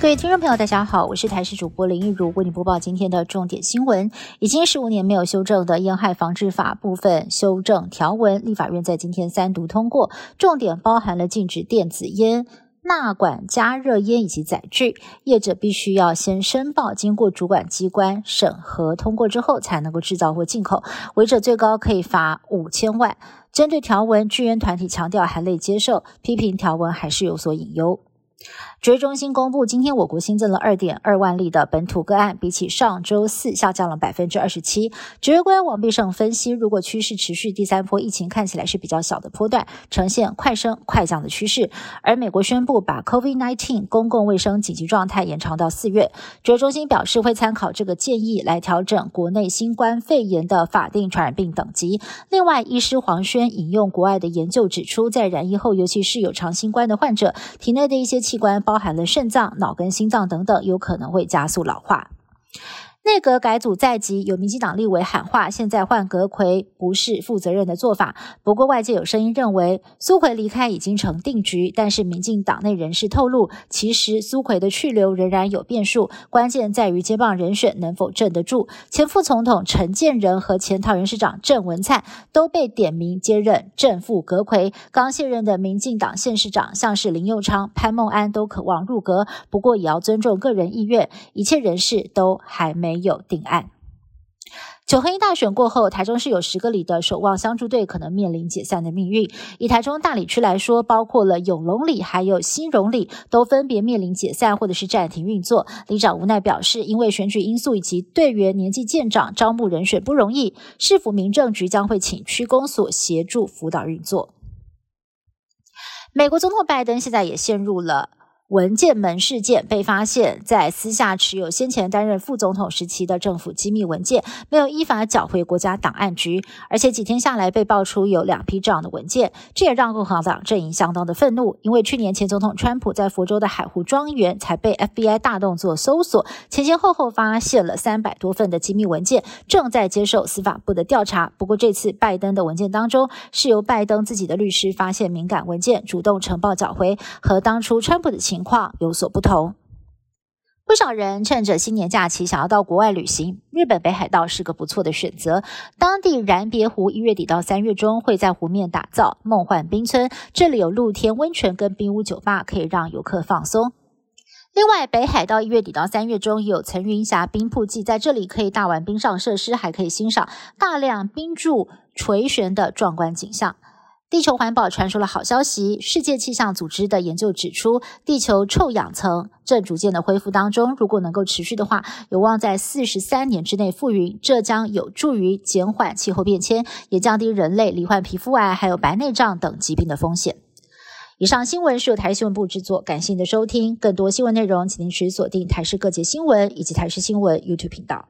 各位听众朋友，大家好，我是台视主播林一如，为你播报今天的重点新闻。已经十五年没有修正的烟害防治法部分修正条文，立法院在今天三读通过，重点包含了禁止电子烟、纳管加热烟以及载具，业者必须要先申报，经过主管机关审核通过之后，才能够制造或进口，违者最高可以罚五千万。针对条文，居烟团体强调含泪接受，批评条文还是有所隐忧。指挥中心公布，今天我国新增了二点二万例的本土个案，比起上周四下降了百分之二十七。指挥官王必胜分析，如果趋势持续，第三波疫情看起来是比较小的波段，呈现快升快降的趋势。而美国宣布把 COVID-19 公共卫生紧急状态延长到四月，指挥中心表示会参考这个建议来调整国内新冠肺炎的法定传染病等级。另外，医师黄轩引用国外的研究指出，在染疫后，尤其是有长新冠的患者，体内的一些器官。包含了肾脏、脑跟心脏等等，有可能会加速老化。内阁改组在即，有民进党立委喊话，现在换阁魁不是负责任的做法。不过外界有声音认为，苏奎离开已经成定局。但是民进党内人士透露，其实苏奎的去留仍然有变数，关键在于接棒人选能否镇得住。前副总统陈建仁和前桃园市长郑文灿都被点名接任正副阁魁。刚卸任的民进党县市长像是林佑昌、潘孟安都渴望入阁，不过也要尊重个人意愿，一切人事都还没。有定案。九合一大选过后，台中市有十个里的守望相助队可能面临解散的命运。以台中大里区来说，包括了永隆里还有新荣里，都分别面临解散或者是暂停运作。里长无奈表示，因为选举因素以及队员年纪渐长，招募人选不容易。市府民政局将会请区公所协助辅导运作。美国总统拜登现在也陷入了。文件门事件被发现，在私下持有先前担任副总统时期的政府机密文件，没有依法缴回国家档案局，而且几天下来被爆出有两批这样的文件，这也让共和党阵营相当的愤怒。因为去年前总统川普在佛州的海湖庄园才被 FBI 大动作搜索，前前后后发现了三百多份的机密文件，正在接受司法部的调查。不过这次拜登的文件当中，是由拜登自己的律师发现敏感文件，主动呈报缴回，和当初川普的情。情况有所不同，不少人趁着新年假期想要到国外旅行，日本北海道是个不错的选择。当地燃别湖一月底到三月中会在湖面打造梦幻冰村，这里有露天温泉跟冰屋酒吧，可以让游客放松。另外，北海道一月底到三月中有层云峡冰瀑季，在这里可以大玩冰上设施，还可以欣赏大量冰柱垂悬的壮观景象。地球环保传出了好消息。世界气象组织的研究指出，地球臭氧层正逐渐的恢复当中。如果能够持续的话，有望在四十三年之内复原。这将有助于减缓气候变迁，也降低人类罹患皮肤癌还有白内障等疾病的风险。以上新闻是由台新闻部制作，感谢您的收听。更多新闻内容，请您持续锁定台视各界新闻以及台视新闻 YouTube 频道。